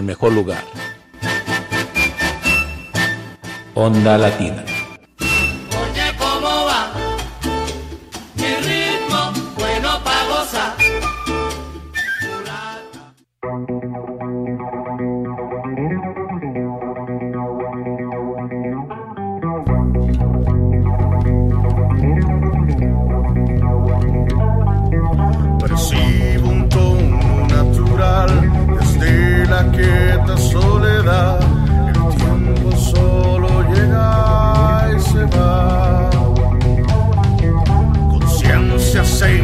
El mejor lugar. Onda Latina. inquieta soledad, el tiempo solo llega y se va. Conciencia se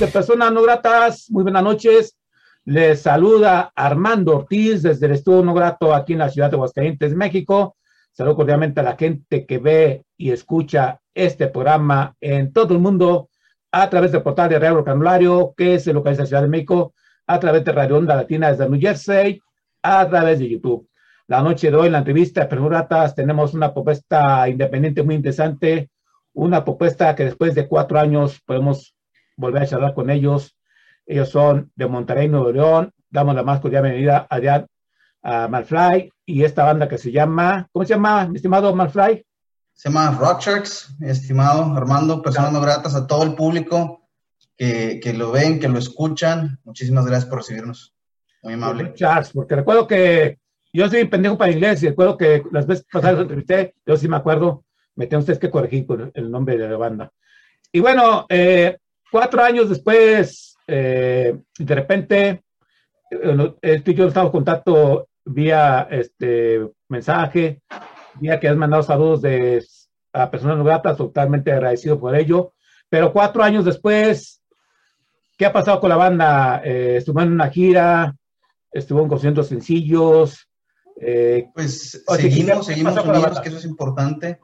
de Personas No Gratas? Muy buenas noches. Les saluda Armando Ortiz desde el Estudio No Grato aquí en la ciudad de Aguascalientes, México. Saludo cordialmente a la gente que ve y escucha este programa en todo el mundo a través del portal de Radio Canulario, que se localiza en la Ciudad de México, a través de Radio Onda Latina desde New Jersey, a través de YouTube. La noche de hoy, en la entrevista de Personas Gratas, tenemos una propuesta independiente muy interesante, una propuesta que después de cuatro años podemos volver a charlar con ellos. Ellos son de Monterrey, Nuevo León. Damos la más cordial bienvenida a, a Malfly y esta banda que se llama, ¿cómo se llama, mi estimado Malfly? Se llama Rock Sharks, estimado Armando, personas no gratas a todo el público que, que, lo ven, que lo escuchan. Muchísimas gracias por recibirnos. Muy amable. Sharks, porque recuerdo que yo soy pendejo para inglés y recuerdo que las veces pasadas entrevisté, yo sí me acuerdo, me tengo ustedes que corregir con el nombre de la banda. Y bueno, eh, cuatro años después, eh, de repente, eh, este yo estaba en contacto vía este mensaje, vía que has mandado saludos de, a personas no gratas, totalmente agradecido por ello. Pero cuatro años después, ¿qué ha pasado con la banda? Eh, estuvo en una gira, estuvo en conciertos sencillos. pues seguimos, seguimos unidos, que eso es importante.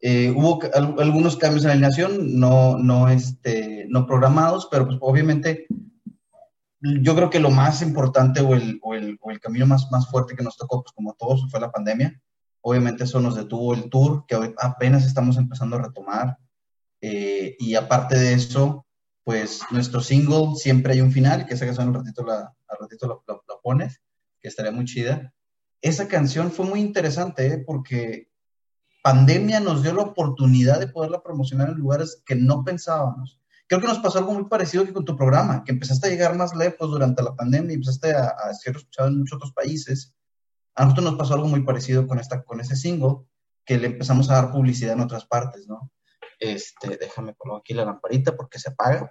Eh, hubo algunos cambios en la alineación, no, no, este, no programados, pero pues, obviamente yo creo que lo más importante o el, o el, o el camino más, más fuerte que nos tocó, pues como todos, fue la pandemia. Obviamente eso nos detuvo el tour, que hoy apenas estamos empezando a retomar. Eh, y aparte de eso, pues nuestro single, Siempre hay un final, que esa canción al ratito la, al ratito la, pones, que estaría muy chida. Esa canción fue muy interesante, ¿eh? porque pandemia nos dio la oportunidad de poderla promocionar en lugares que no pensábamos. Creo que nos pasó algo muy parecido que con tu programa, que empezaste a llegar más lejos durante la pandemia y empezaste a, ser escuchado en muchos otros países. A nosotros nos pasó algo muy parecido con, esta, con ese single, que le empezamos a dar publicidad en otras partes, ¿no? Este, déjame poner aquí la lamparita porque se apaga.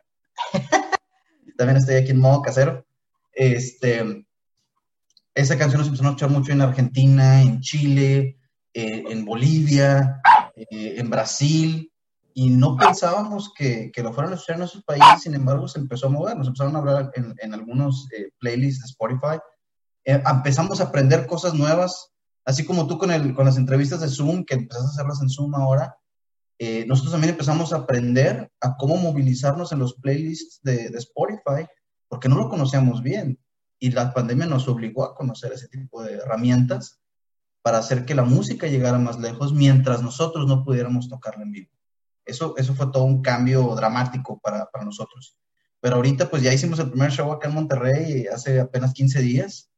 También estoy aquí en modo casero. Este, esa canción nos empezó a escuchar mucho en Argentina, en Chile, eh, en Bolivia, eh, en Brasil, y no pensábamos que, que, lo fueran a escuchar en esos países, sin embargo se empezó a mover, nos empezaron a hablar en, en algunos eh, playlists de Spotify, empezamos a aprender cosas nuevas, así como tú con, el, con las entrevistas de Zoom, que empezaste a hacerlas en Zoom ahora, nosotros también empezamos a aprender a cómo movilizarnos en los playlists de, de Spotify, porque no lo conocíamos bien, y la pandemia nos obligó a conocer ese tipo de herramientas para hacer que la música llegara más lejos mientras nosotros no pudiéramos tocarla en vivo. Eso, eso fue todo un cambio dramático para, para nosotros. Pero ahorita pues ya hicimos el primer show acá en Monterrey hace apenas 15 días.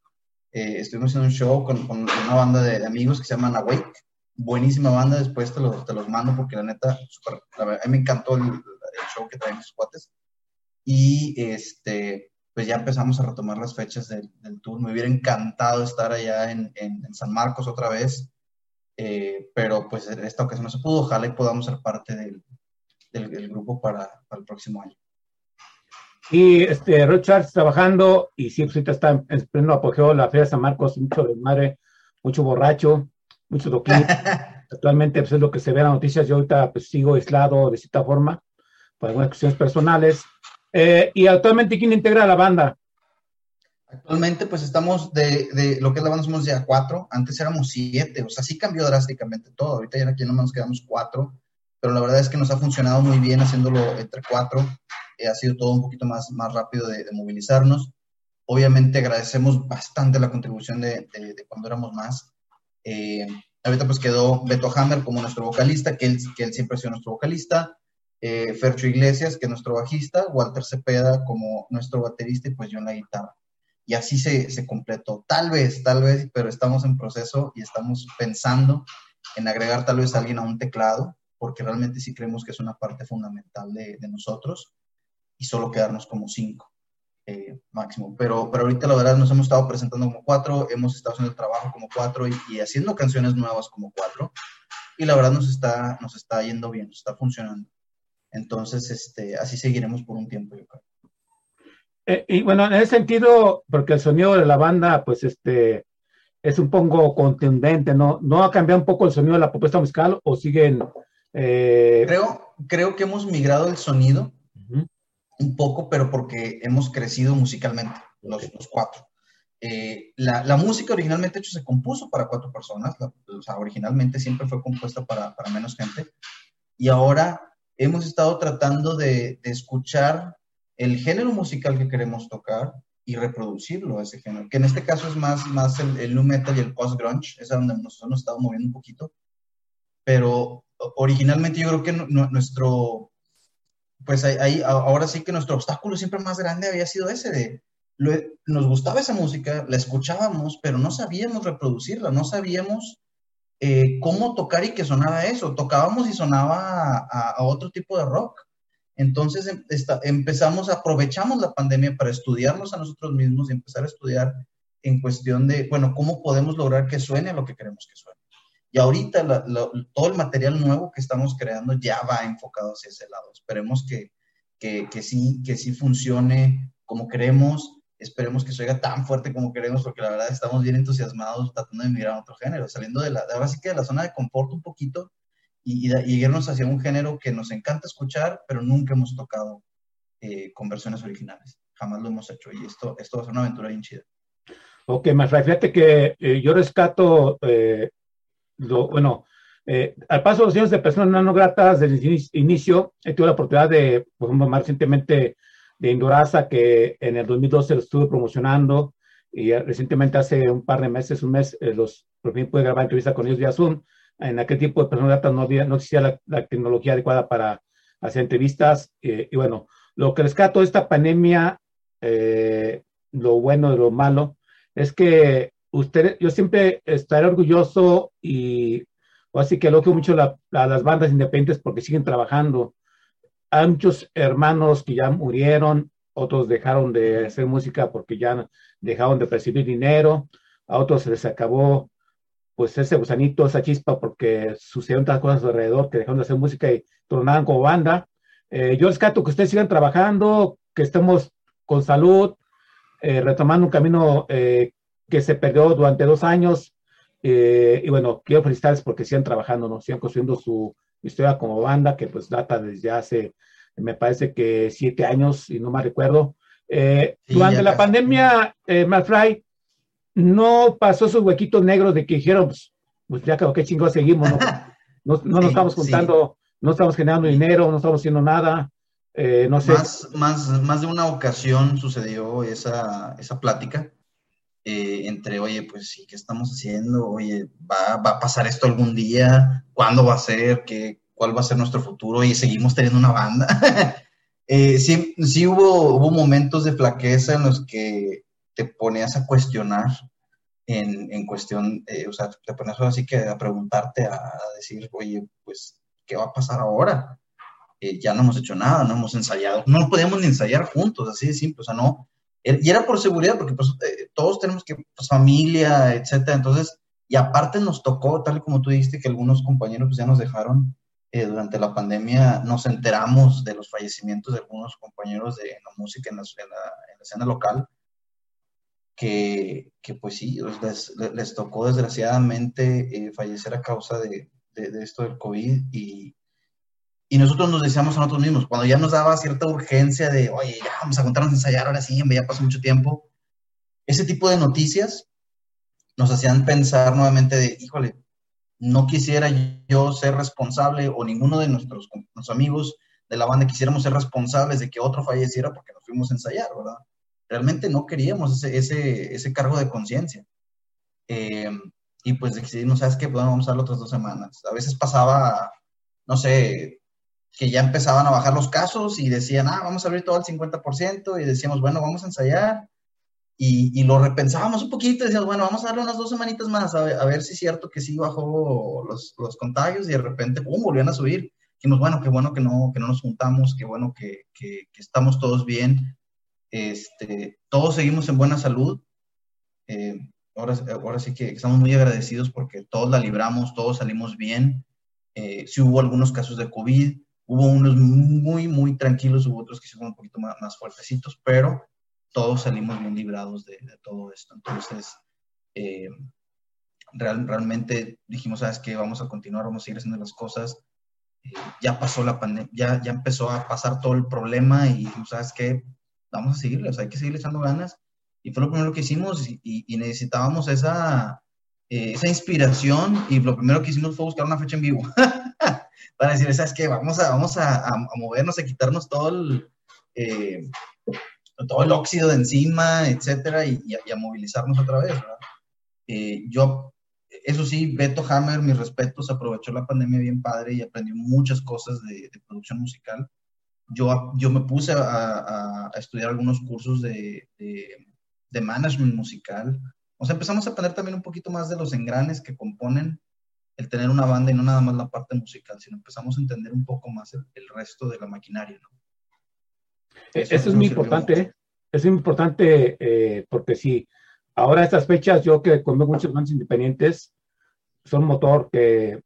Eh, estuvimos haciendo un show con, con una banda de, amigos que se llaman Awake. Buenísima banda, después te los, te los mando porque la neta, super, la a mí me encantó el, el show que traen los cuates. Y este, pues ya empezamos a retomar las fechas del, tour. Me hubiera encantado estar allá en, en, San Marcos otra vez, eh, pero pues en esta ocasión no se pudo. Ojalá y podamos ser parte del, del, grupo para, para, el próximo año. Y este, Richard trabajando y sí, ahorita está en pleno apogeo la Feria de San Marcos, mucho desmadre, mucho borracho, mucho toquín. Actualmente pues, es lo que se ve en las noticias. Yo ahorita pues, sigo aislado de cierta forma por algunas cuestiones personales eh, y actualmente, ¿quién integra la banda? Actualmente, pues estamos de, de, lo que es la banda, somos ya cuatro. Antes éramos siete, o sea, sí cambió drásticamente todo. Ahorita ya aquí nomás nos quedamos cuatro. pero la verdad es que nos ha funcionado muy bien haciéndolo entre cuatro. Eh, ha sido todo un poquito más, más rápido de, movilizarnos. Obviamente agradecemos bastante la contribución de, de, cuando éramos más. Eh, ahorita pues quedó Beto Hammer como nuestro vocalista, que él, que él siempre ha sido nuestro vocalista. Eh, Fercho Iglesias, que es nuestro bajista, Walter Cepeda como nuestro baterista y pues yo en la guitarra. Y así se, se completó. Tal vez, tal vez, pero estamos en proceso y estamos pensando en agregar tal vez a alguien a un teclado, porque realmente sí creemos que es una parte fundamental de, nosotros y solo quedarnos como cinco eh, máximo. Pero, pero ahorita la verdad nos hemos estado presentando como cuatro, hemos estado haciendo el trabajo como cuatro y, y, haciendo canciones nuevas como cuatro. Y la verdad nos está, nos está yendo bien, nos está funcionando. Entonces, este, así seguiremos por un tiempo, yo creo. Eh, y bueno, en ese sentido, porque el sonido de la banda, pues este, es un poco contundente, ¿no? ¿No ha cambiado un poco el sonido de la propuesta musical o siguen? Eh... Creo, creo que hemos migrado el sonido un poco, pero porque hemos crecido musicalmente, los, los cuatro. Eh, la, la, música originalmente hecho se compuso para cuatro personas, o sea, originalmente siempre fue compuesta para, para, menos gente, y ahora hemos estado tratando de, de, escuchar el género musical que queremos tocar y reproducirlo, ese género, que en este caso es más, más el, el nu metal y el post-grunge, es a donde nosotros nos estado moviendo un poquito, pero originalmente yo creo que nuestro, pues ahí, ahora sí que nuestro obstáculo siempre más grande había sido ese de, nos gustaba esa música, la escuchábamos, pero no sabíamos reproducirla, no sabíamos eh, cómo tocar y que sonaba eso. Tocábamos y sonaba a, otro tipo de rock. Entonces em, empezamos, aprovechamos la pandemia para estudiarnos a nosotros mismos y empezar a estudiar en cuestión de, bueno, cómo podemos lograr que suene lo que queremos que suene. Y ahorita todo el material nuevo que estamos creando ya va enfocado hacia ese lado. Esperemos que, que, que, sí, que sí funcione como queremos. Esperemos que se oiga tan fuerte como queremos, porque la verdad estamos bien entusiasmados tratando de mirar a otro género, saliendo de la, ahora sí que de la zona de confort un poquito y, y, irnos hacia un género que nos encanta escuchar, pero nunca hemos tocado eh, con versiones originales. Jamás lo hemos hecho y esto, esto va a ser una aventura bien chida. Ok, más fíjate que eh, yo rescato eh, bueno, eh, al paso de los años de personas no gratas desde el inicio, he tenido la oportunidad de, por ejemplo, más recientemente de Induraza, que en el 2012 lo estuve promocionando, y recientemente hace un par de meses, un mes, eh, los, por fin pude grabar entrevista con ellos vía Zoom. En aquel tipo de personas no, había, no existía la, tecnología adecuada para hacer entrevistas. Eh, y bueno, lo que rescato de esta pandemia, lo bueno de lo malo, es que usted, yo siempre estaré orgulloso y así que elogio mucho a las bandas independientes porque siguen trabajando. Hay muchos hermanos que ya murieron, otros dejaron de hacer música porque ya dejaron de percibir dinero, a otros se les acabó pues ese gusanito, esa chispa porque sucedieron tantas cosas alrededor que dejaron de hacer música y tornaron como banda. Eh, yo rescato que ustedes sigan trabajando, que estemos con salud, eh, retomando un camino eh, que se perdió durante dos años. Eh, y bueno, quiero felicitarles porque siguen trabajando, ¿no? Siguen construyendo su historia como banda, que pues data desde hace, me parece que siete años, y no me recuerdo. Eh, durante la pandemia, eh, no pasó esos huequitos negros de que dijeron, pues, pues ya que chingo seguimos, ¿no? No, nos estamos juntando, no estamos generando dinero, no estamos haciendo nada. Eh, no sé. Más, más, más de una ocasión sucedió esa, esa plática eh, entre, oye, pues sí, ¿qué estamos haciendo? Oye, ¿va, ¿va, a pasar esto algún día? ¿Cuándo va a ser? ¿Qué, ¿Cuál va a ser nuestro futuro? Y seguimos teniendo una banda. eh, sí, sí hubo, hubo momentos de flaqueza en los que te ponías a cuestionar en, en cuestión, eh, o sea, te ponías así que a preguntarte, a, decir, oye, pues, ¿qué va a pasar ahora? Eh, ya no hemos hecho nada, no hemos ensayado, no podemos ni ensayar juntos, así de simple, o sea, no, y era por seguridad, porque pues, eh, todos tenemos que, pues, familia, etcétera. Entonces, y aparte nos tocó, tal y como tú dijiste, que algunos compañeros pues, ya nos dejaron eh, durante la pandemia, nos enteramos de los fallecimientos de algunos compañeros de la música en la, en la, escena local, que, que pues sí, les, les tocó desgraciadamente eh, fallecer a causa de, de, de, esto del COVID y, y nosotros nos decíamos a nosotros mismos, cuando ya nos daba cierta urgencia de, oye, ya vamos a juntarnos a ensayar ahora sí, ya pasó mucho tiempo, ese tipo de noticias nos hacían pensar nuevamente de, híjole, no quisiera yo ser responsable o ninguno de nuestros, amigos de la banda quisiéramos ser responsables de que otro falleciera porque nos fuimos a ensayar, ¿verdad? Realmente no queríamos ese, ese, cargo de conciencia. Eh, y pues decidimos, ¿sabes qué? Bueno, vamos a darle otras dos semanas. A veces pasaba, no sé, que ya empezaban a bajar los casos y decían, ah, vamos a abrir todo al 50% y decíamos, bueno, vamos a ensayar y, lo repensábamos un poquito, decíamos, bueno, vamos a darle unas dos semanitas más, a ver, si es cierto que sí bajó los, los, contagios y de repente, ¡pum!, volvían a subir. Dijimos, bueno, qué bueno que no, que no nos juntamos, qué bueno que, que, estamos todos bien, este, todos seguimos en buena salud. Eh, ahora, ahora sí que estamos muy agradecidos porque todos la libramos, todos salimos bien. Eh, sí hubo algunos casos de COVID, hubo unos muy, muy tranquilos, hubo otros que fueron un poquito más, más fuertecitos, pero todos salimos bien librados de, todo esto. Entonces, eh, realmente dijimos, ¿sabes qué? Vamos a continuar, vamos a seguir haciendo las cosas. Eh, ya pasó la pandemia, ya, ya empezó a pasar todo el problema y dijimos, ¿sabes qué? Vamos a seguirle, o sea, hay que seguir echando ganas. Y fue lo primero que hicimos y, necesitábamos esa, eh, esa inspiración y lo primero que hicimos fue buscar una fecha en vivo para decir, ¿sabes qué? Vamos a, vamos a, a movernos, a quitarnos todo el, todo el óxido de encima, etcétera, y, a, movilizarnos otra vez, ¿verdad? Eh, yo, eso sí, Beto Hammer, mis respetos, aprovechó la pandemia bien padre y aprendió muchas cosas de, producción musical. Yo, yo me puse a, estudiar algunos cursos de, de, management musical. O sea, empezamos a aprender también un poquito más de los engranes que componen el tener una banda y no nada más la parte musical, sino empezamos a entender un poco más el, el resto de la maquinaria, ¿no? Eso, es muy importante, es muy importante eh, porque si ahora estas fechas, yo que con muchos bandas independientes, son motor que,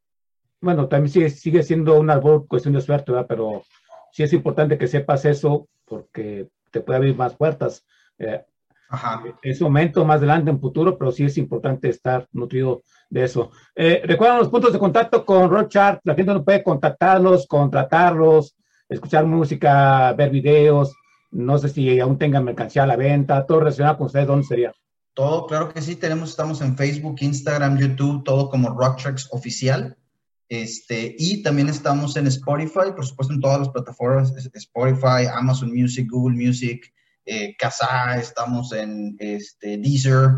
bueno, también sigue, sigue siendo una cuestión de suerte, ¿verdad? pero sí es importante que sepas eso porque te puede abrir más puertas. Eh, Ajá. En su momento, más adelante, en futuro, pero sí es importante estar nutrido de eso. Eh, recuerden los puntos de contacto con Rochart, la gente no puede contactarlos, contratarlos, escuchar música, ver videos, no sé si aún tengan mercancía a la venta, todo relacionado con ustedes, ¿dónde sería? Todo, claro que sí, tenemos, estamos en Facebook, Instagram, YouTube, todo como Rock Tracks Oficial. Este, y también estamos en Spotify, por supuesto en todas las plataformas, Spotify, Amazon Music, Google Music, eh, estamos en este, Deezer,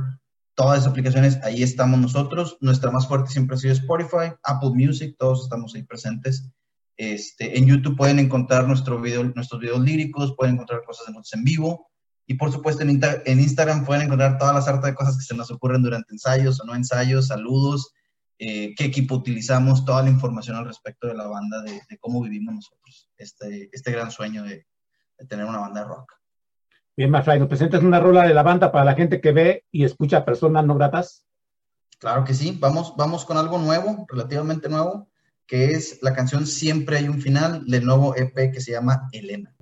todas las aplicaciones, ahí estamos nosotros. Nuestra más fuerte siempre ha sido Spotify, Apple Music, todos estamos ahí presentes. Este, en YouTube pueden encontrar nuestro video, nuestros videos líricos, pueden encontrar cosas de nosotros en vivo. Y por supuesto en, Instagram pueden encontrar todas las hartas de cosas que se nos ocurren durante ensayos o no ensayos, saludos, eh, qué equipo utilizamos, toda la información al respecto de la banda, de, cómo vivimos nosotros este, este gran sueño de, tener una banda de rock. Bien, Mafray, ¿nos presentas una rola de la banda para la gente que ve y escucha personas no gratas? Claro que sí, vamos, vamos con algo nuevo, relativamente nuevo que es la canción Siempre hay un final del nuevo EP que se llama Elena.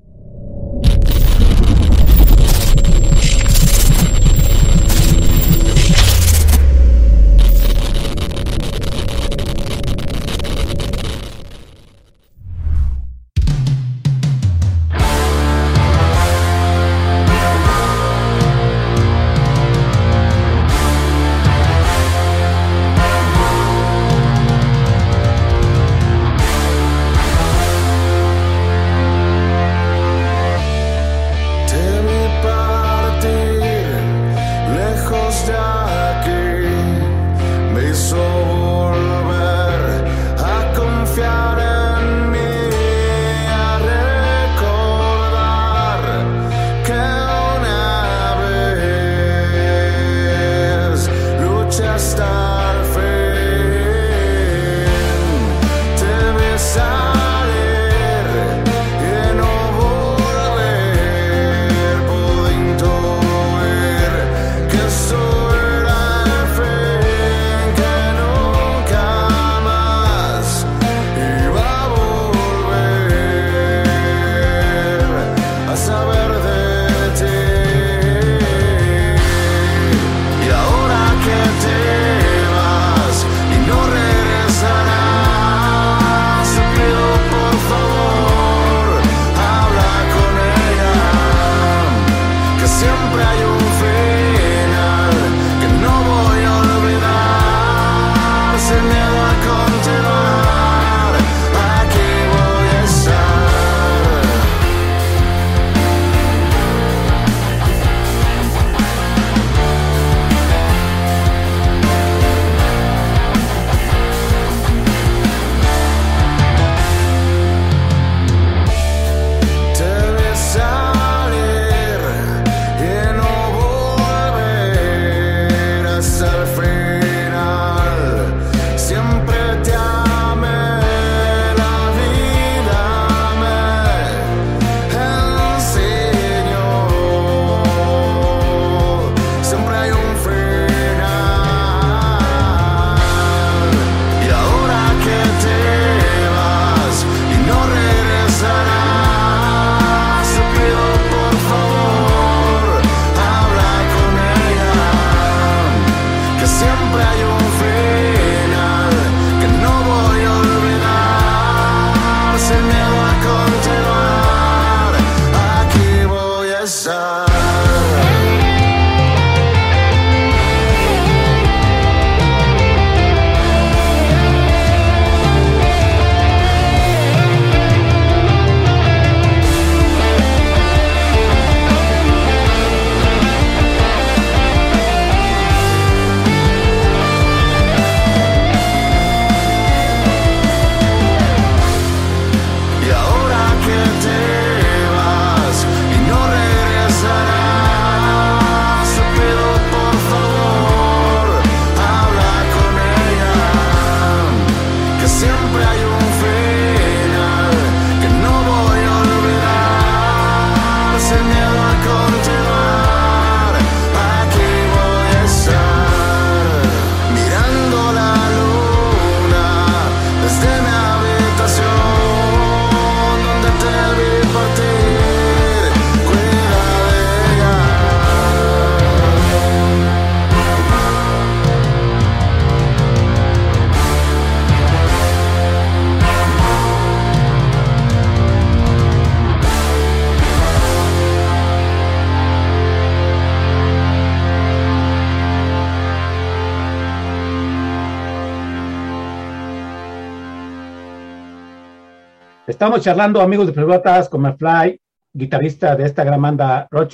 Estamos charlando, amigos de Pelotas, con Fly, guitarrista de esta gran banda Rock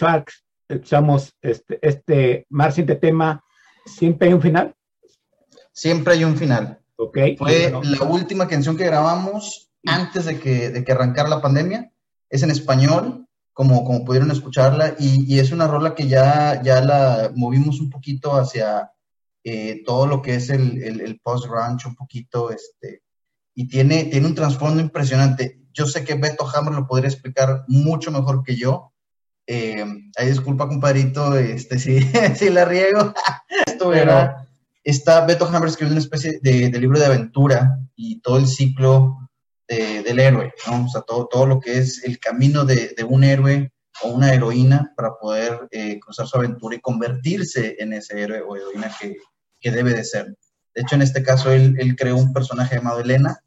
Escuchamos este, este más reciente tema, Siempre hay un final. Siempre hay un final. Okay. Fue la última canción que grabamos antes de que, de que arrancara la pandemia. Es en español, como, como pudieron escucharla, y, y es una rola que ya, ya la movimos un poquito hacia eh, todo lo que es el, el, el post-ranch, un poquito, este, y tiene, tiene un trasfondo impresionante. Yo sé que Beto Hammer lo podría explicar mucho mejor que yo. Eh, ahí disculpa, compadrito, este, si, si la riego. Esto era, está Beto Hammer escribiendo una especie de, de, libro de aventura y todo el ciclo de, del héroe, ¿no? O sea, todo, todo lo que es el camino de, de un héroe o una heroína para poder eh, cruzar su aventura y convertirse en ese héroe o heroína que, que debe de ser. De hecho, en este caso, él, él creó un personaje llamado Elena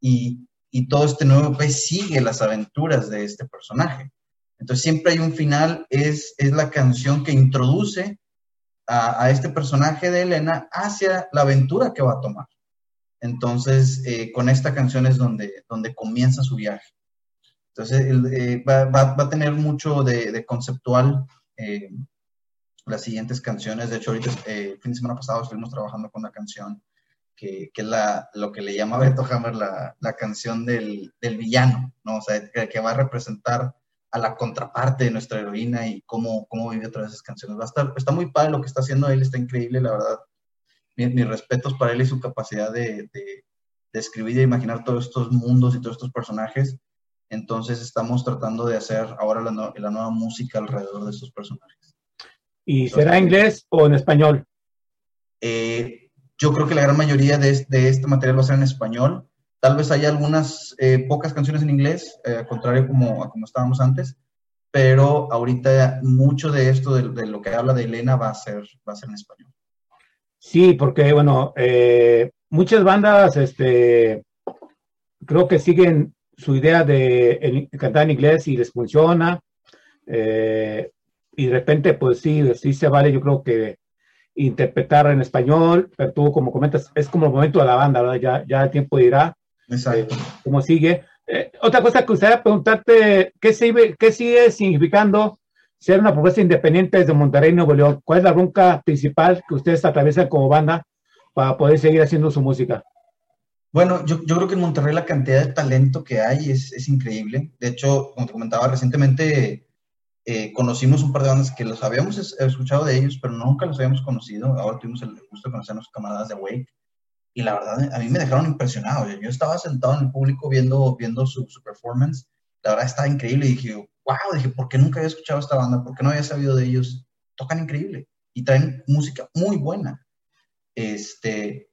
y, todo este nuevo pez sigue las aventuras de este personaje. Entonces, siempre hay un final, es, es la canción que introduce a, a, este personaje de Elena hacia la aventura que va a tomar. Entonces, eh, con esta canción es donde, donde comienza su viaje. Entonces, eh, va, va, va, a tener mucho de, conceptual eh, las siguientes canciones. De hecho, ahorita, el fin de semana pasado estuvimos trabajando con una canción que, que es la, lo que le llama Beto Hammer la, la canción del, del, villano, ¿no? O sea, que, que, va a representar a la contraparte de nuestra heroína y cómo, cómo vive todas esas canciones. Va a estar, está muy padre lo que está haciendo él, está increíble, la verdad. Mis, mis respetos para él y su capacidad de, de, de escribir y de imaginar todos estos mundos y todos estos personajes entonces estamos tratando de hacer ahora la, no, la nueva música alrededor de estos personajes. ¿Y será en inglés o en español? Eh, yo creo que la gran mayoría de, de, este material va a ser en español. Tal vez haya algunas eh, pocas canciones en inglés, eh, contrario como, como estábamos antes, pero ahorita mucho de esto, de, de, lo que habla de Elena, va a ser, va a ser en español. Sí, porque bueno, eh, muchas bandas, este, creo que siguen su idea de cantar en inglés y les funciona. Eh, y de repente, pues sí, sí se vale, yo creo que interpretar en español, pero tú como comentas, es como el momento de la banda, ¿verdad? Ya, ya el tiempo dirá Exacto. Eh, cómo sigue. Eh, otra cosa que gustaría preguntarte, ¿qué sigue, ¿qué sigue significando ser una propuesta independiente desde Monterrey, Nuevo León? ¿Cuál es la bronca principal que ustedes atraviesan como banda para poder seguir haciendo su música? Bueno, yo, yo, creo que en Monterrey la cantidad de talento que hay es, es increíble. De hecho, como te comentaba, recientemente eh, conocimos un par de bandas que los habíamos escuchado de ellos, pero nunca los habíamos conocido. Ahora tuvimos el gusto de conocer a nuestros camaradas de Wake. Y la verdad, a mí me dejaron impresionado. Yo estaba sentado en el público viendo, viendo su, su performance. La verdad estaba increíble. Y dije, wow, dije, ¿por qué nunca había escuchado esta banda? ¿Por qué no había sabido de ellos? Tocan increíble y traen música muy buena. Este,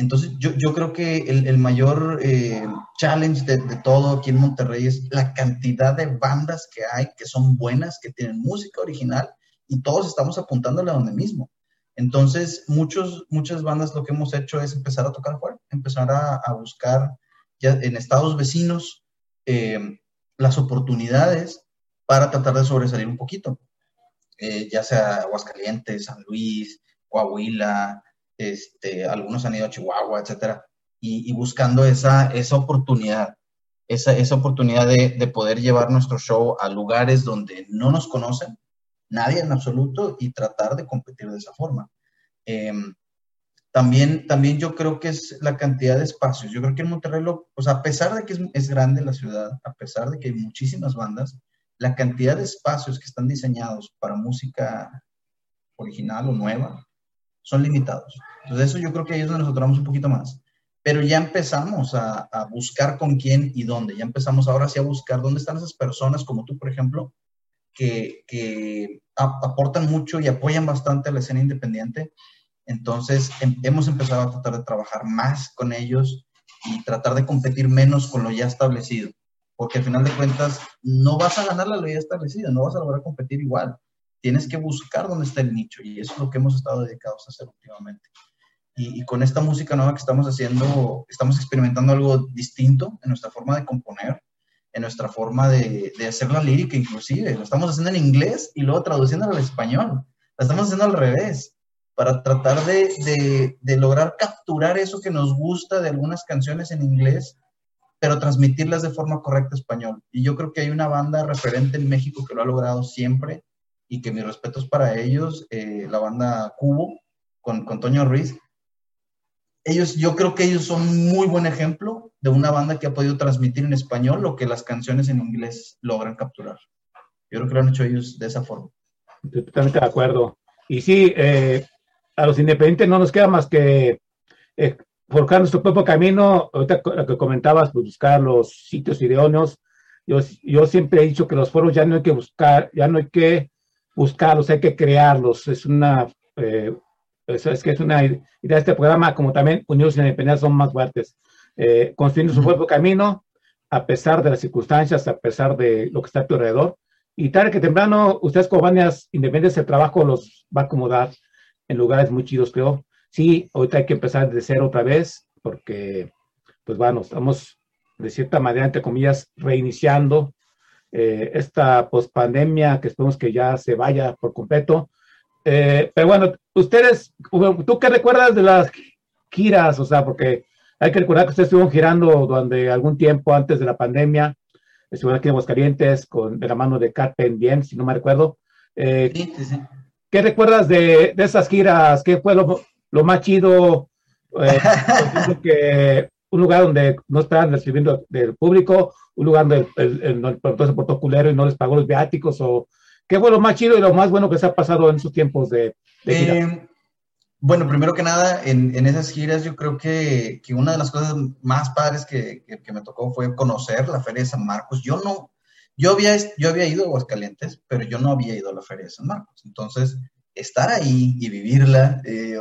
entonces, yo, yo creo que el, el mayor eh, challenge de, todo aquí en Monterrey es la cantidad de bandas que hay que son buenas, que tienen música original y todos estamos apuntándole a donde mismo. Entonces, muchos, muchas bandas lo que hemos hecho es empezar a tocar fuera, empezar a, a buscar ya en estados vecinos eh, las oportunidades para tratar de sobresalir un poquito, eh, ya sea Aguascalientes, San Luis, Coahuila, este, algunos han ido a Chihuahua, etcétera, y, y buscando esa, esa oportunidad, esa, esa oportunidad de, de, poder llevar nuestro show a lugares donde no nos conocen, nadie en absoluto, y tratar de competir de esa forma. Eh, también, también yo creo que es la cantidad de espacios. Yo creo que en Monterrey, lo, sea, a pesar de que es, es grande la ciudad, a pesar de que hay muchísimas bandas, la cantidad de espacios que están diseñados para música original o nueva son limitados. Entonces eso yo creo que ahí es donde nos atoramos un poquito más. Pero ya empezamos a, buscar con quién y dónde. Ya empezamos ahora sí a buscar dónde están esas personas como tú, por ejemplo, que, aportan mucho y apoyan bastante a la escena independiente. Entonces em, hemos empezado a tratar de trabajar más con ellos y tratar de competir menos con lo ya establecido. Porque al final de cuentas no vas a ganar la lo ya establecido, no vas a lograr competir igual tienes que buscar dónde está el nicho y eso es lo que hemos estado dedicados a hacer últimamente. Y, y, con esta música nueva que estamos haciendo, estamos experimentando algo distinto en nuestra forma de componer, en nuestra forma de, de hacer la lírica inclusive. Lo estamos haciendo en inglés y luego traduciéndolo al español. La estamos haciendo al revés, para tratar de, de, de lograr capturar eso que nos gusta de algunas canciones en inglés pero transmitirlas de forma correcta español. Y yo creo que hay una banda referente en México que lo ha logrado siempre y que mis respetos para ellos, eh, la banda Cubo con, con Toño Ruiz. Ellos, yo creo que ellos son muy buen ejemplo de una banda que ha podido transmitir en español lo que las canciones en inglés logran capturar. Yo creo que lo han hecho ellos de esa forma. Totalmente de acuerdo. Y sí, eh, a los independientes no nos queda más que eh, forjar nuestro propio camino. Ahorita lo que comentabas, pues buscar los sitios idóneos. Yo, yo siempre he dicho que los foros ya no hay que buscar, ya no hay que buscarlos, hay que crearlos. Es una, eh, es, que es una idea de este programa, como también Unidos Independientes son más fuertes. Eh, construyendo su propio camino, a pesar de las circunstancias, a pesar de lo que está a tu alrededor. Y tarde que temprano, ustedes como bandas independientes, el trabajo los va a acomodar en lugares muy chidos, creo. Sí, ahorita hay que empezar de cero otra vez, porque, pues bueno, estamos de cierta manera, entre comillas, reiniciando eh, esta pospandemia que esperemos que ya se vaya por completo. Eh, pero bueno, ustedes, ¿tú qué recuerdas de las giras? O sea, porque hay que recordar que ustedes estuvieron girando durante algún tiempo antes de la pandemia. Estuvieron aquí en Aguascalientes con de la mano de Carpen Bien, si no me recuerdo. Eh, sí, sí, sí. ¿Qué recuerdas de, de, esas giras? ¿Qué fue lo, lo más chido? Eh, que un lugar donde no estaban recibiendo del público, un lugar donde el, el, se portó culero y no les pagó los viáticos, o qué fue lo más chido y lo más bueno que se ha pasado en esos tiempos de? Eh, bueno, primero que nada, en, en, esas giras yo creo que, que, una de las cosas más padres que, que, que, me tocó fue conocer la Feria de San Marcos. Yo no, yo había, yo había ido a Aguascalientes, pero yo no había ido a la Feria de San Marcos. Entonces, estar ahí y vivirla eh,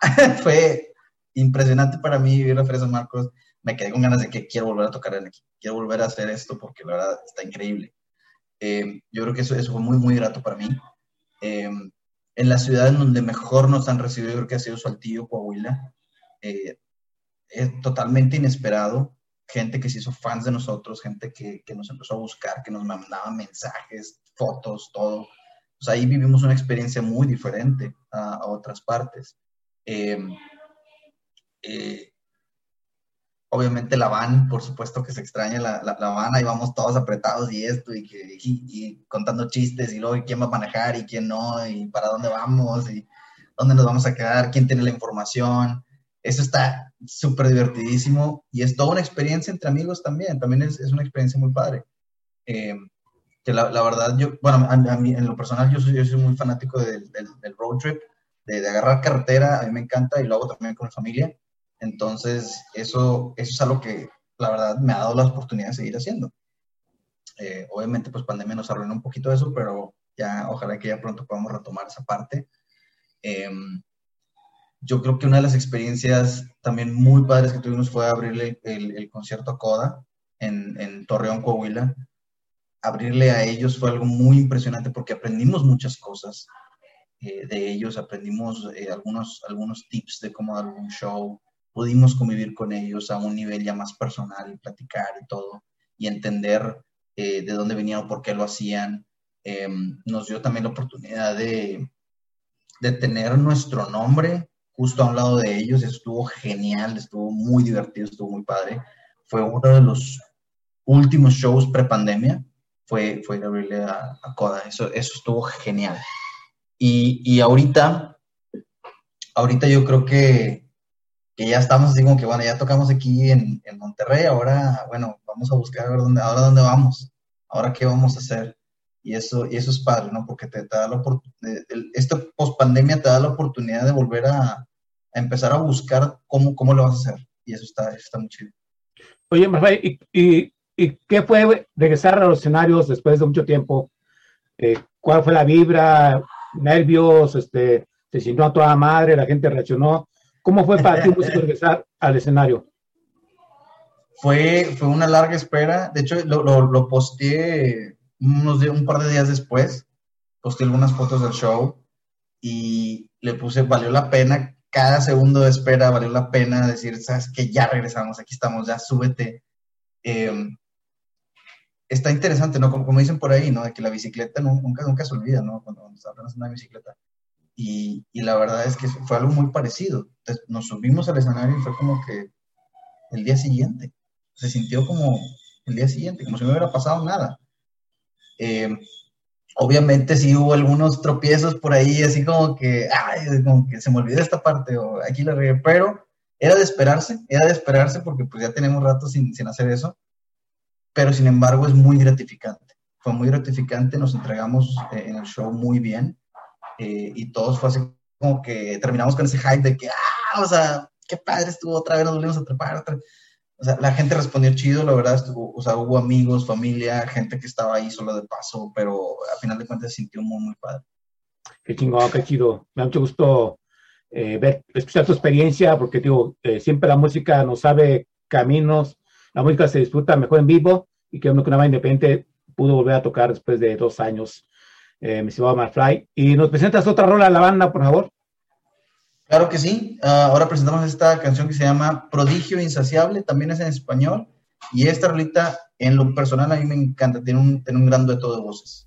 fue impresionante para mí vivir la San Marcos. Me quedé con ganas de que quiero volver a tocar en aquí, quiero volver a hacer esto porque la verdad está increíble. Eh, yo creo que eso, eso fue muy, muy grato para mí. Eh, en la ciudad en donde mejor nos han recibido, creo que ha sido Saltillo, Coahuila. Eh, es totalmente inesperado. Gente que se hizo fans de nosotros, gente que, que, nos empezó a buscar, que nos mandaba mensajes, fotos, todo. Pues ahí vivimos una experiencia muy diferente a, a otras partes. Eh, eh, obviamente la van, por supuesto que se extraña la, la, van, ahí vamos todos apretados y esto, y, que, y, y contando chistes, y luego quién va a manejar y quién no, y para dónde vamos, y dónde nos vamos a quedar, quién tiene la información. Eso está súper divertidísimo y es toda una experiencia entre amigos también, también es, es una experiencia muy padre. Eh, que la, verdad, yo, bueno, a, mí, en lo personal yo soy, yo soy muy fanático del, del, del road trip, de, de, agarrar carretera, a mí me encanta y lo hago también con mi familia. Entonces, eso, eso es algo que la verdad me ha dado la oportunidad de seguir haciendo. Eh, obviamente, pues pandemia nos arruinó un poquito eso, pero ya ojalá que ya pronto podamos retomar esa parte. Eh, yo creo que una de las experiencias también muy padres que tuvimos fue abrirle el, concierto a Coda en, en, Torreón, Coahuila. Abrirle a ellos fue algo muy impresionante porque aprendimos muchas cosas eh, de ellos, aprendimos eh, algunos, algunos tips de cómo dar un show, pudimos convivir con ellos a un nivel ya más personal y platicar y todo, y entender eh, de dónde venían o por qué lo hacían. Eh, nos dio también la oportunidad de, de tener nuestro nombre justo a un lado de ellos. Estuvo genial, estuvo muy divertido, estuvo muy padre. Fue uno de los últimos shows pre-pandemia, fue, fue abrirle a, a Coda. Eso, eso estuvo genial. Y, y ahorita, ahorita yo creo que que ya estamos así como que, bueno, ya tocamos aquí en, en, Monterrey, ahora, bueno, vamos a buscar a ver dónde, ahora dónde vamos, ahora qué vamos a hacer. Y eso, y eso es padre, ¿no? Porque te, te da la oportunidad, esta post-pandemia te da la oportunidad de volver a, a, empezar a buscar cómo, cómo lo vas a hacer. Y eso está, está muy chido. Oye, ¿y, y, y qué fue regresar a los escenarios después de mucho tiempo? Eh, ¿Cuál fue la vibra? ¿Nervios? Este, ¿Se sintió a toda madre? ¿La gente reaccionó? ¿Cómo fue para ti regresar al escenario? Fue, fue una larga espera. De hecho, lo, lo, lo posteé unos días, un par de días después. Posteé algunas fotos del show y le puse, valió la pena, cada segundo de espera valió la pena decir, sabes que ya regresamos, aquí estamos, ya súbete. Eh, está interesante, ¿no? Como, como, dicen por ahí, ¿no? De que la bicicleta nunca, nunca se olvida, ¿no? Cuando, cuando estás en una bicicleta. Y, la verdad es que fue algo muy parecido. Nos subimos al escenario y fue como que el día siguiente. se sintió como el día siguiente, como si no hubiera pasado nada. Eh, obviamente sí hubo algunos tropiezos por ahí, así como que, ay, como que se me olvidó esta parte o aquí la regué, pero era de esperarse, era de esperarse porque pues ya tenemos rato sin, sin hacer eso, pero sin embargo es muy gratificante. Fue muy gratificante, nos entregamos eh, en el show muy bien eh, y todos fue así como que terminamos con ese hype de que, ah, o sea, qué padre estuvo otra vez, nos volvimos a trepar otra o sea, la gente respondió chido, la verdad, estuvo, o sea, hubo amigos, familia, gente que estaba ahí solo de paso, pero al final de cuentas se sintió muy, muy padre. Qué chingón, qué chido. Me da mucho gusto eh, ver, escuchar tu experiencia, porque digo, eh, siempre la música nos sabe caminos, la música se disfruta mejor en vivo y que uno que una banda independiente pudo volver a tocar después de dos años. Eh, me estimado Marfly. Y nos presentas otra rola a la banda, por favor. Claro que sí. Ah, ahora presentamos esta canción que se llama Prodigio Insaciable, también es en español. Y esta rolita, en lo personal, a mí me encanta, tiene un, tiene un gran dueto de voces.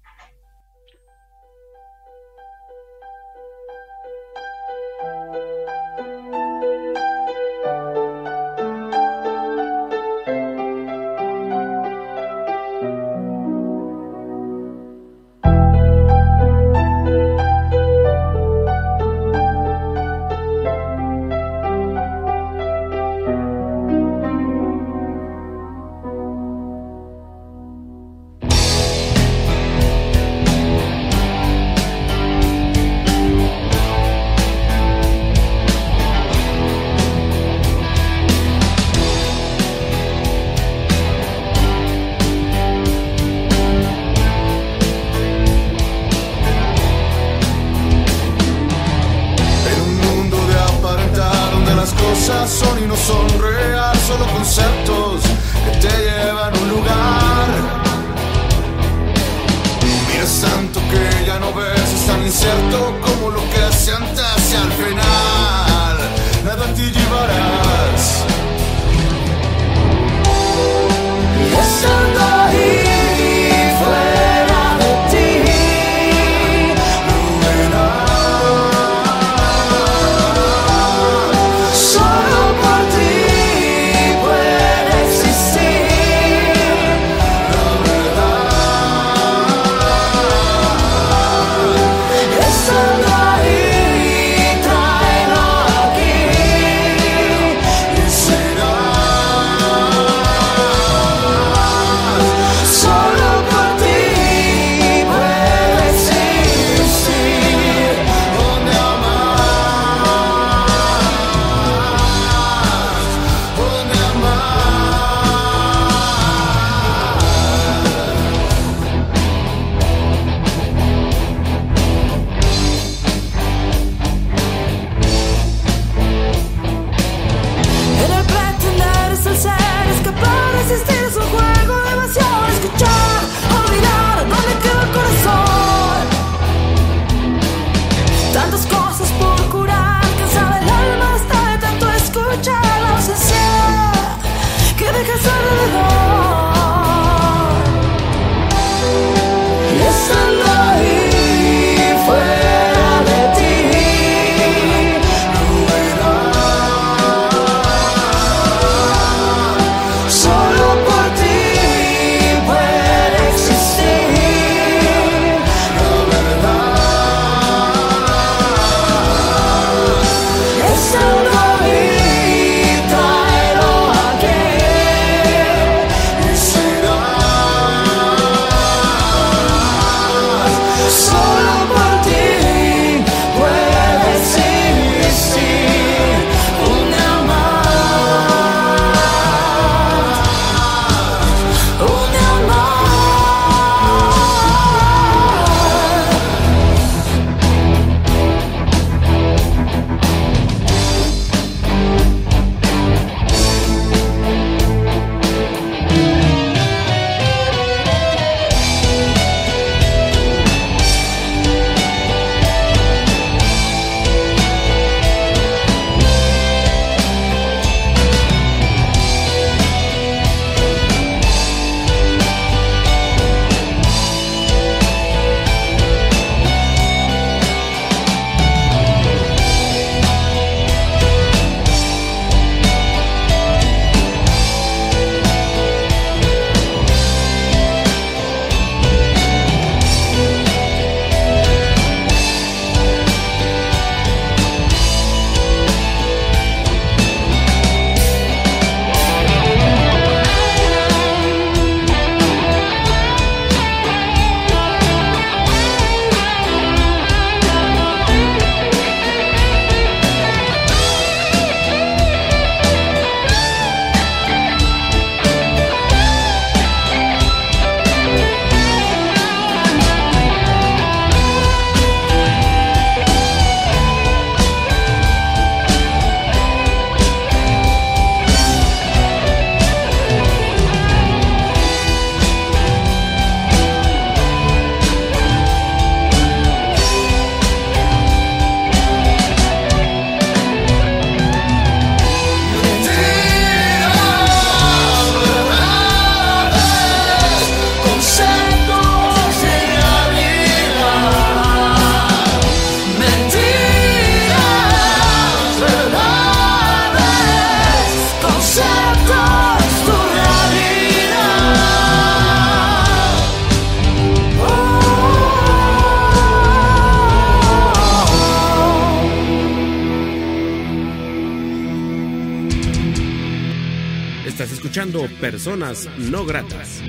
Escuchando Personas No Gratas.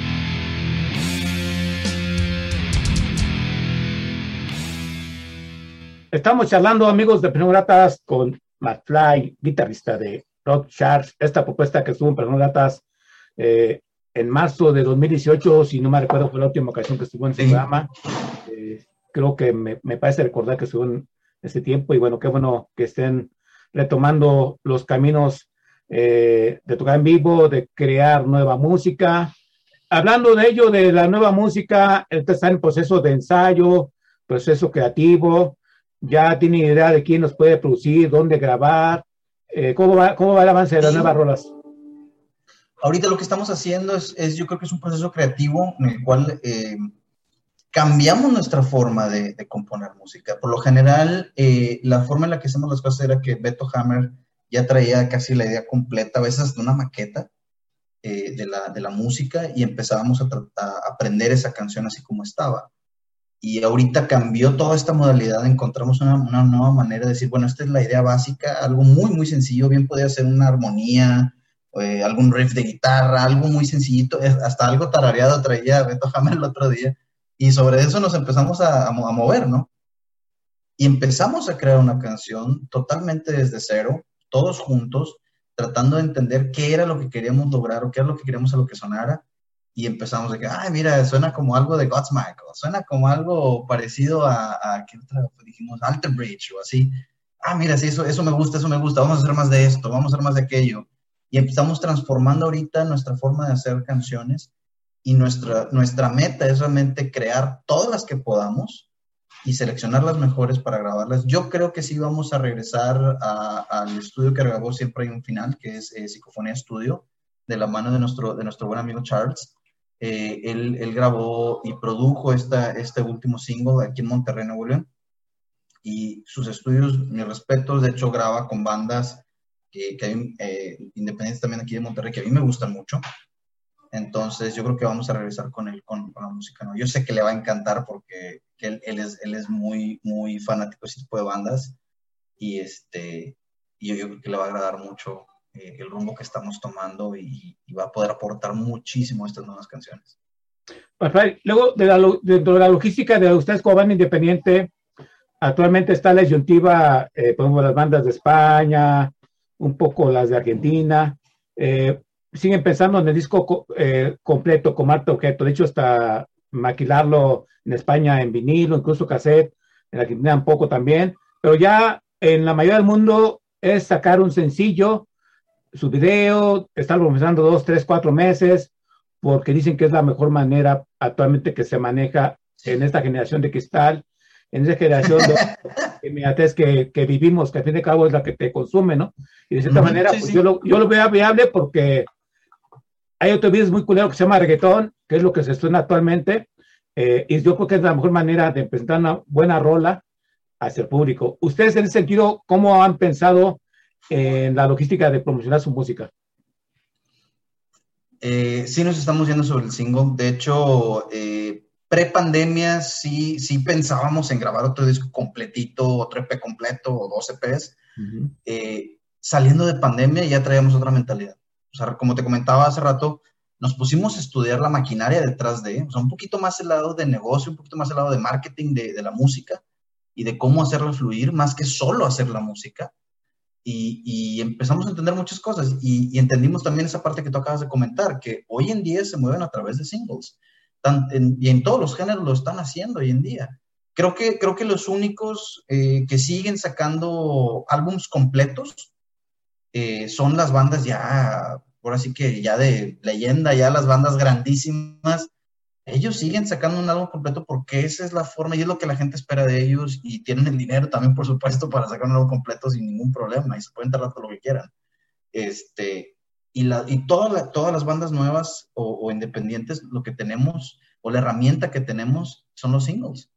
Estamos charlando, amigos de Personas Gratas, con Matt Fly, guitarrista de Rock Sharks. Esta propuesta que estuvo en Personas Gratas eh, en marzo de 2018, si no me recuerdo, fue la última ocasión que estuvo en su programa. Eh, creo que me, me, parece recordar que estuvo en ese tiempo y bueno, qué bueno que estén retomando los caminos eh, de tocar en vivo, de crear nueva música. Hablando de ello, de la nueva música, está en proceso de ensayo, proceso creativo, ya tiene idea de quién nos puede producir, dónde grabar, eh, ¿cómo, va, ¿cómo va el avance de las nuevas rolas? Ahorita lo que estamos haciendo es, es, yo creo que es un proceso creativo en el cual eh, cambiamos nuestra forma de, de, componer música. Por lo general, eh, la forma en la que hacemos las cosas era que Beto Hammer ya traía casi la idea completa, a veces de una maqueta eh, de, la, de, la, música y empezábamos a, aprender esa canción así como estaba. Y ahorita cambió toda esta modalidad, encontramos una, una, nueva manera de decir, bueno, esta es la idea básica, algo muy, muy sencillo, bien podría ser una armonía, eh, algún riff de guitarra, algo muy sencillito, hasta algo tarareado traía Beto Hammer el otro día, y sobre eso nos empezamos a, a mover, ¿no? Y empezamos a crear una canción totalmente desde cero, todos juntos, tratando de entender qué era lo que queríamos lograr o qué era lo que queríamos a lo que sonara. Y empezamos de que, ay, mira, suena como algo de Godsmack, o suena como algo parecido a, a ¿qué otra? Dijimos, Alter Bridge o así. Ah, mira, sí, eso, eso me gusta, eso me gusta, vamos a hacer más de esto, vamos a hacer más de aquello. Y empezamos transformando ahorita nuestra forma de hacer canciones y nuestra, nuestra meta es realmente crear todas las que podamos y seleccionar las mejores para grabarlas. Yo creo que sí vamos a regresar al estudio que grabó Siempre hay un final, que es eh, Psicofonía Studio, de la mano de nuestro, de nuestro buen amigo Charles. Eh, él, él, grabó y produjo esta, este último single aquí en Monterrey, Nuevo León. Y sus estudios, mis respetos, de hecho graba con bandas que, que eh, independientes también aquí de Monterrey, que a mí me gustan mucho. Entonces yo creo que vamos a regresar con él, con, con la música. ¿no? Yo sé que le va a encantar porque que él, él, es, él es muy, muy fanático de ese tipo de bandas y, este, y yo, yo creo que le va a agradar mucho eh, el rumbo que estamos tomando y, y, va a poder aportar muchísimo estas nuevas canciones. Luego, de la, dentro de la logística de ustedes como banda independiente, actualmente está la disyuntiva, eh, por ejemplo, las bandas de España, un poco las de Argentina. Eh, siguen pensando en el disco eh, completo como arte objeto. De hecho, hasta maquilarlo en España en vinilo, incluso cassette, en Argentina un poco también. Pero ya en la mayoría del mundo es sacar un sencillo, su video, estar promocionando dos, tres, cuatro meses, porque dicen que es la mejor manera actualmente que se maneja en esta generación de cristal, en esa generación de que, que, vivimos, que al fin de cabo es la que te consume, ¿no? Y de cierta sí, manera, pues sí. yo, lo, yo lo veo viable porque hay otro video muy culero que se llama reggaetón, que es lo que se suena actualmente, eh, y yo creo que es la mejor manera de presentar una buena rola hacia el público. Ustedes en ese sentido, ¿cómo han pensado en la logística de promocionar su música? Eh, sí nos estamos yendo sobre el single. De hecho, eh, pre-pandemia sí, sí pensábamos en grabar otro disco completito, otro EP completo o dos EPs. Uh -huh. eh, saliendo de pandemia ya traíamos otra mentalidad. O sea, como te comentaba hace rato, nos pusimos a estudiar la maquinaria detrás de, o sea, un poquito más el lado de negocio, un poquito más el lado de marketing de, de la música y de cómo hacerla fluir, más que solo hacer la música. Y, y empezamos a entender muchas cosas y, y, entendimos también esa parte que tú acabas de comentar, que hoy en día se mueven a través de singles. Tan, en, y en todos los géneros lo están haciendo hoy en día. Creo que, creo que los únicos eh, que siguen sacando álbums completos eh, son las bandas ya ahora sí que ya de leyenda, ya las bandas grandísimas, ellos siguen sacando un álbum completo porque esa es la forma y es lo que la gente espera de ellos y tienen el dinero también, por supuesto, para sacar un álbum completo sin ningún problema y se pueden tardar todo lo que quieran. Este, y, la, y toda la, todas las bandas nuevas o, o, independientes, lo que tenemos o la herramienta que tenemos son los singles.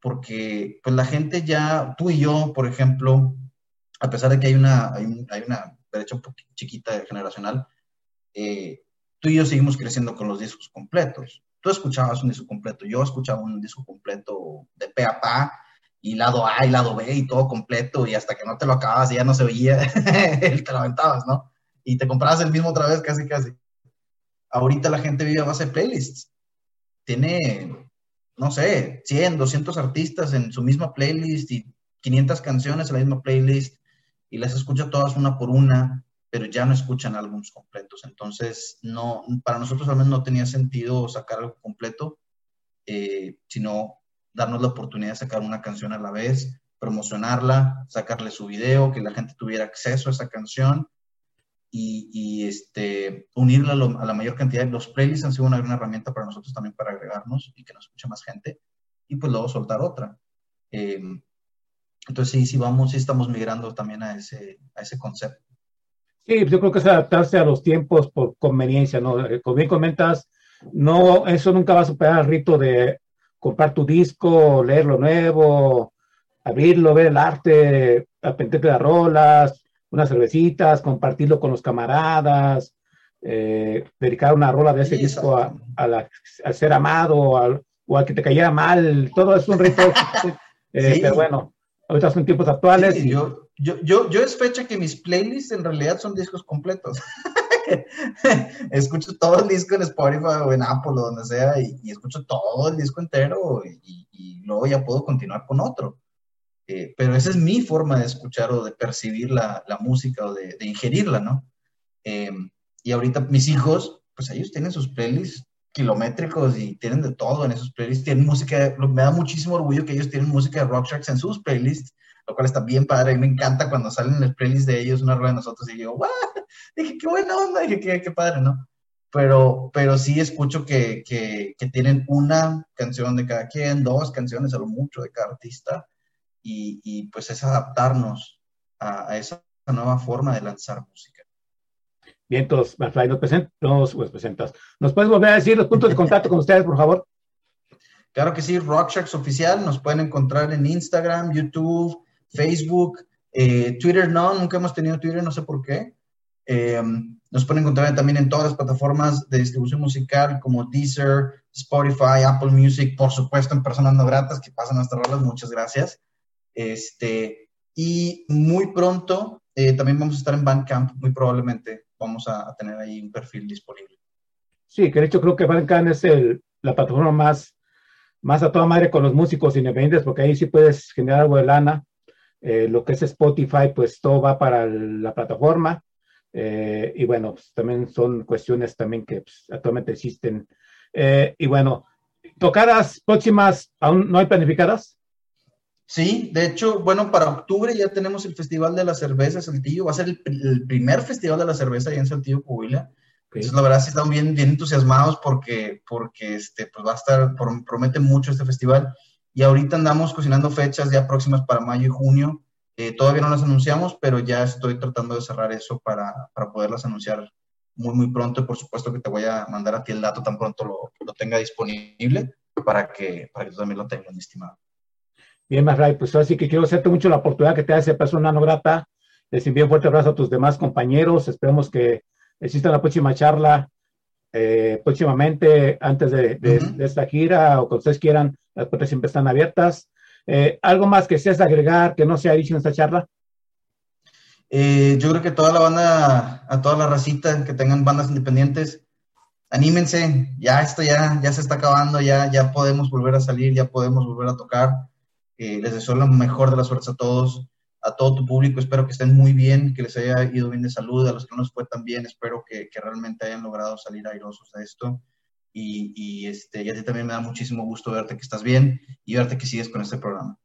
Porque pues la gente ya, tú y yo, por ejemplo, a pesar de que hay una, hay, un, hay una brecha un chiquita generacional, eh, tú y yo seguimos creciendo con los discos completos. Tú escuchabas un disco completo, yo escuchaba un disco completo de pe a pa, y lado A y lado B y todo completo, y hasta que no te lo acabas y ya no se oía, te lo aventabas, ¿no? Y te comprabas el mismo otra vez casi, casi. ahorita la gente vive a base de playlists. Tiene, no sé, 100, 200 artistas en su misma playlist y 500 canciones en la misma playlist y las escucha todas una por una, pero ya no escuchan álbumes completos. Entonces, no, para nosotros al no tenía sentido sacar algo completo, eh, sino darnos la oportunidad de sacar una canción a la vez, promocionarla, sacarle su video, que la gente tuviera acceso a esa canción y, este, unirla a, la mayor cantidad. Los playlists han sido una gran herramienta para nosotros también para agregarnos y que nos escuche más gente y pues luego soltar otra. Eh, entonces sí, sí vamos, sí estamos migrando también a ese, a ese concepto. Sí, yo creo que es adaptarse a los tiempos por conveniencia, ¿no? Eh, como bien comentas, no, eso nunca va a superar el rito de comprar tu disco, leer lo nuevo, abrirlo, ver el arte, aprenderte las rolas, unas cervecitas, compartirlo con los camaradas, eh, dedicar una rola de ese disco a, al ser amado o al que te cayera mal, todo es un rito. Eh, pero bueno, ahorita son tiempos actuales. y... yo, yo, yo, yo es fecha que mis playlists en realidad son discos completos. escucho todo el disco en Spotify o en Apple o donde sea y, escucho todo el disco entero y, luego ya puedo continuar con otro. Eh, pero esa es mi forma de escuchar o de percibir la, la música o de, de ingerirla, ¿no? Em, y ahorita mis hijos, pues ellos tienen sus playlists kilométricos y tienen de todo en esos playlists. Tienen música, me da muchísimo orgullo que ellos tienen música de Rock Sharks en sus playlists, lo cual está bien padre. Y me encanta cuando salen en el playlist de ellos una rueda de nosotros y digo, ¡guau! Dije, qué buena onda, dije, qué, qué padre, ¿no? Pero, pero sí escucho que, que, que, tienen una canción de cada quien, dos canciones a lo mucho de cada artista, y, y pues es adaptarnos a, a esa nueva forma de lanzar música. Bien, todos, nos, nos pues, presentas. ¿Nos puedes volver a decir los puntos de contacto con ustedes, por favor? Claro que sí, Rocksharks Oficial, nos pueden encontrar en Instagram, YouTube, Facebook, eh, Twitter no, nunca hemos tenido Twitter, no sé por qué. Eh, nos pueden encontrar también en todas las plataformas de distribución musical como Deezer, Spotify, Apple Music, por supuesto en Personas No Gratas que pasan nuestras rolas, muchas gracias. Este, y muy pronto eh, también vamos a estar en Bandcamp, muy probablemente vamos a, tener ahí un perfil disponible. Sí, que de hecho creo que Bandcamp es el, la plataforma más, más a toda madre con los músicos independientes, porque ahí sí puedes generar algo de lana. Eh, lo que es Spotify, pues todo va para la plataforma. Eh, y bueno, pues, también son cuestiones también que pues, actualmente existen. Eh, y bueno, ¿tocadas próximas aún no hay planificadas? Sí, de hecho, bueno, para octubre ya tenemos el Festival de la Cerveza Saltillo, va a ser el, primer Festival de la Cerveza ahí en Saltillo, Coahuila. Entonces, la verdad, sí estamos bien, bien entusiasmados porque, porque este, pues va a estar, promete mucho este festival. Y ahorita andamos cocinando fechas ya próximas para mayo y junio. Eh, todavía no las anunciamos, pero ya estoy tratando de cerrar eso para, para poderlas anunciar muy, muy pronto. Por supuesto que te voy a mandar a ti el dato tan pronto lo, lo tenga disponible para que, para que tú también lo tengas, mi estimado. Bien, Masray, pues así que quiero hacerte mucho la oportunidad que te hace persona no grata. Les envío un fuerte abrazo a tus demás compañeros. Esperemos que exista la próxima charla eh, próximamente, antes de, esta gira o cuando ustedes quieran. Las puertas siempre están abiertas. Eh, ¿Algo más que seas agregar que no se ha dicho en esta charla? Eh, yo creo que toda la banda, a toda la racita que tengan bandas independientes, anímense. Ya esto ya, ya se está acabando, ya, ya podemos volver a salir, ya podemos volver a tocar eh, les deseo lo mejor de las suertes a todos, a todo tu público. Espero que estén muy bien, que les haya ido bien de salud. A los que no les fue tan bien, espero que, que realmente hayan logrado salir airosos de esto. Y, y, este, y a ti también me da muchísimo gusto verte que estás bien y verte que sigues con este programa.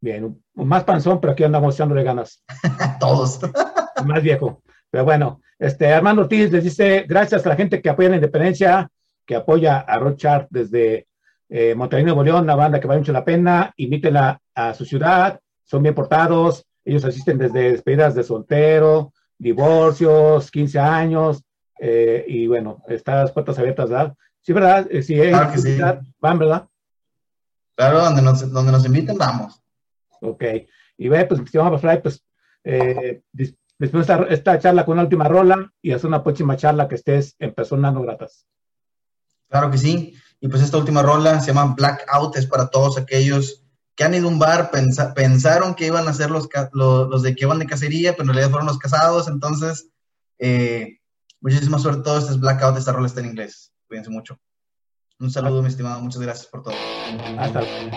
Bien, más panzón, pero aquí andamos echándole ganas. Todos. más viejo. Pero bueno, este, Armando Ortiz les dice gracias a la gente que apoya la independencia, que apoya a Rochard desde eh, Monterrey Nuevo León, una banda que vale mucho la pena, invítela a su ciudad, son bien portados, ellos asisten desde despedidas de soltero, divorcios, 15 años, eh, y bueno, están las puertas abiertas, ¿verdad? Sí, ¿verdad? Eh, sí, van, ¿verdad? Claro, donde nos, donde nos inviten, vamos. Ok, y ve, pues, vamos a pues, eh, después de esta, esta, charla con una última rola y hacer una próxima charla que estés en personas no gratas. Claro que sí. Y pues esta última rola se llama Blackout, es para todos aquellos que han ido a un bar, pensaron que iban a ser los, los, de que iban de cacería, pero en realidad fueron los casados, entonces eh, Muchísima suerte. Todo este es Blackout. Esta rola está en inglés. Cuídense mucho. Un saludo, mi estimado. Muchas gracias por todo. Hasta luego.